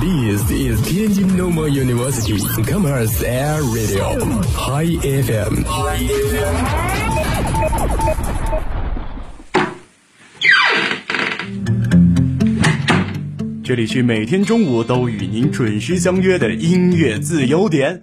This is Tianjin Normal University Commerce Air Radio High FM。这里是每天中午都与您准时相约的音乐自由点。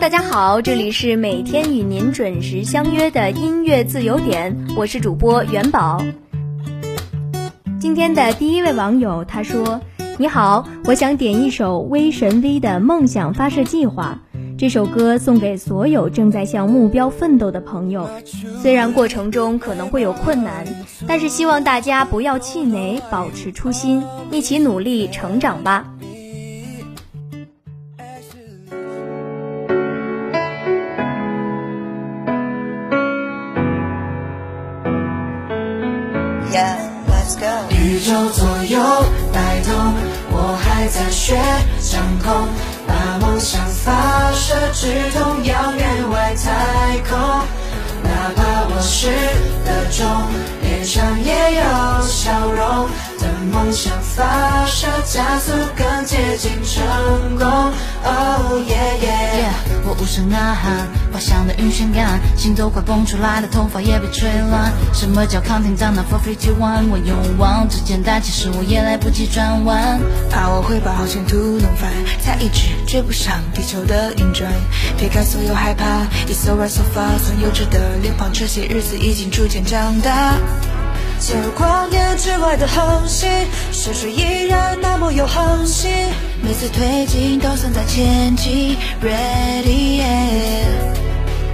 大家好，这里是每天与您准时相约的音乐自由点，我是主播元宝。今天的第一位网友他说：“你好，我想点一首威神 V 的《梦想发射计划》。这首歌送给所有正在向目标奋斗的朋友。虽然过程中可能会有困难，但是希望大家不要气馁，保持初心，一起努力成长吧。” Yeah, let's go。宇宙左右摆动，我还在学掌控，把梦想发射，直通遥远外太空。哪怕我失了重，脸上也有笑容。等梦想发射，加速更接近成功。Oh yeah yeah。我无声呐喊，滑翔的晕眩感，心都快蹦出来了，头发也被吹乱。什么叫抗紧张呢？Four three two one，我勇往直前但其实我也来不及转弯。怕我会把好前途弄翻，才一直追不上地球的运转。撇开所有害怕，It's alright so far，从幼稚的脸庞，这些日子已经逐渐长大。潜入光年之外的恒星，深水依然那么有恒心。每次推进都算在前进，Ready yeah。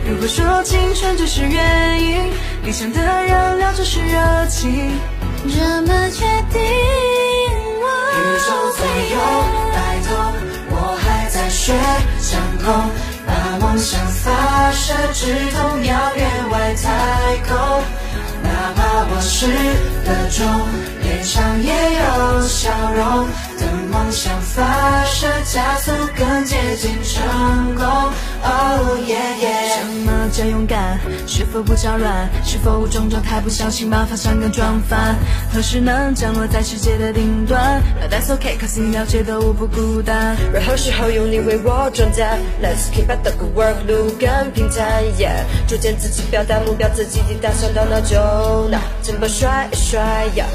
如果说青春只是原因，理想的燃料就是热情。这么确定我？宇宙左右摆动，我还在学掌控，把梦想发射，直通遥远外太空。哪怕我失了重，脸上也有笑容。等梦想发射，加速更接近成功。Oh yeah。什么叫勇敢？是否不着乱？是否无种状态？不小心把方向感撞翻？何时能降落在世界的顶端？But that's okay, cause 你了解的我不孤单。任何时候有你为我转载，Let's keep up the good work，路更平坦。Yeah，逐渐自己表达目标，自己的打算到哪就哪，肩膀甩一甩呀。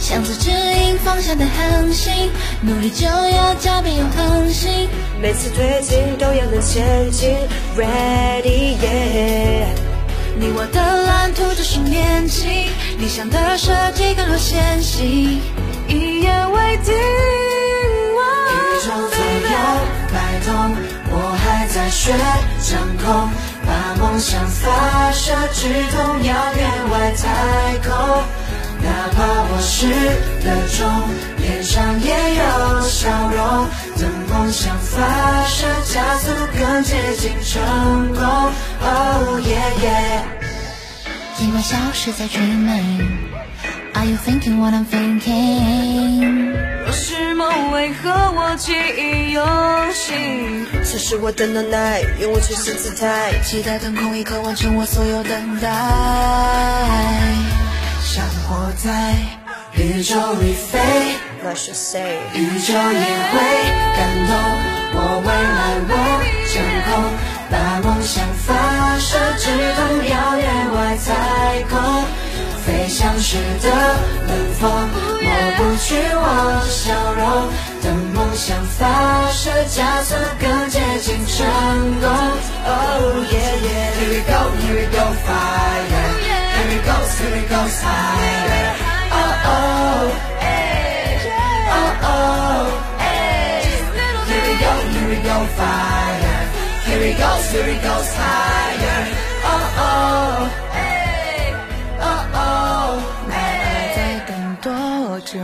向着指引方向的恒星，努力就要加倍有恒心。每次推进都要能前进，Ready yeah。你我的蓝图就是年轻，理想的设计更多先行，一言为定。宇宙左右摆动，我还在学掌控，把梦想发射，至通遥远外太空。哪怕我失了重，脸上也有笑容。等梦想发射，加速更接近成功。Oh yeah yeah。尽管消失在追梦。Are you thinking what I'm thinking？若是梦，为何我记忆犹新？此时我的能耐，用我全新姿态，期待腾空一刻完成我所有等待。像活在宇宙里飞 I should say。宇宙也会感动，我未来我掌控，把梦想发射，直通遥远外太空。飞翔时的冷风，抹不去我笑容。等梦想发射，加速更接近成功。Oh yeah yeah, here we go, here we go, fire. Here we go, here we go, fire. Here we go, here we go, higher. Oh oh, oh oh, 还在等多久？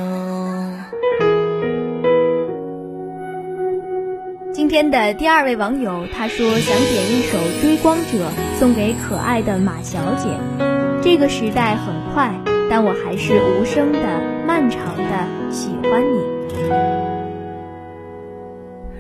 今天的第二位网友，他说想点一首《追光者》送给可爱的马小姐。这个时代很快，但我还是无声的、漫长的喜欢你。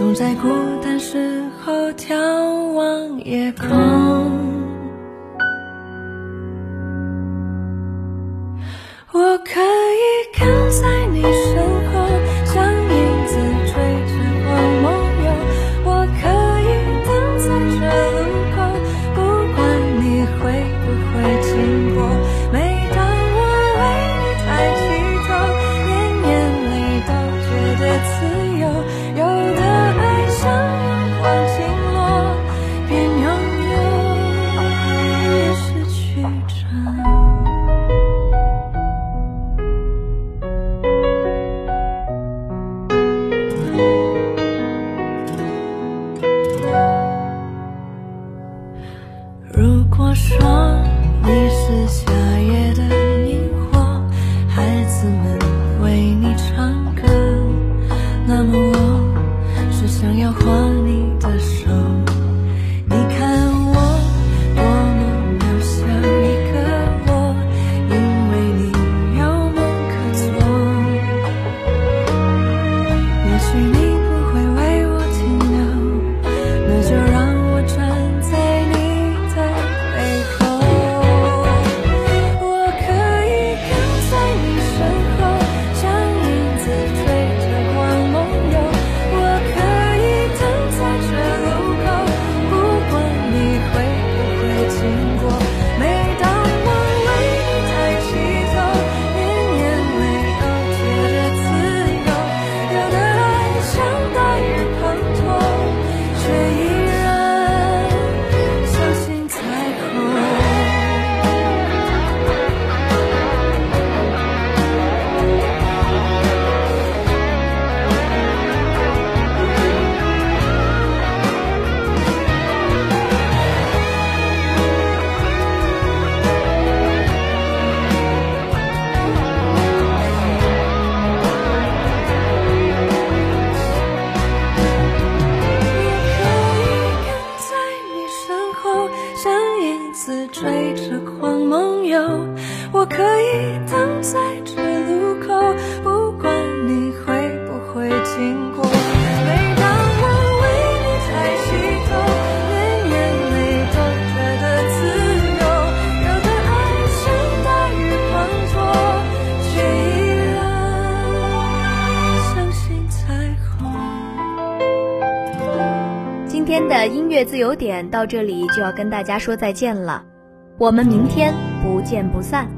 总在孤单时候眺望夜空。我可以等在这路口，不管你会不会经过。每当我为你抬起头，连眼泪都觉得自由。有的爱像大雨滂沱，却依然相信彩虹。今天的音乐自由点到这里就要跟大家说再见了，我们明天不见不散。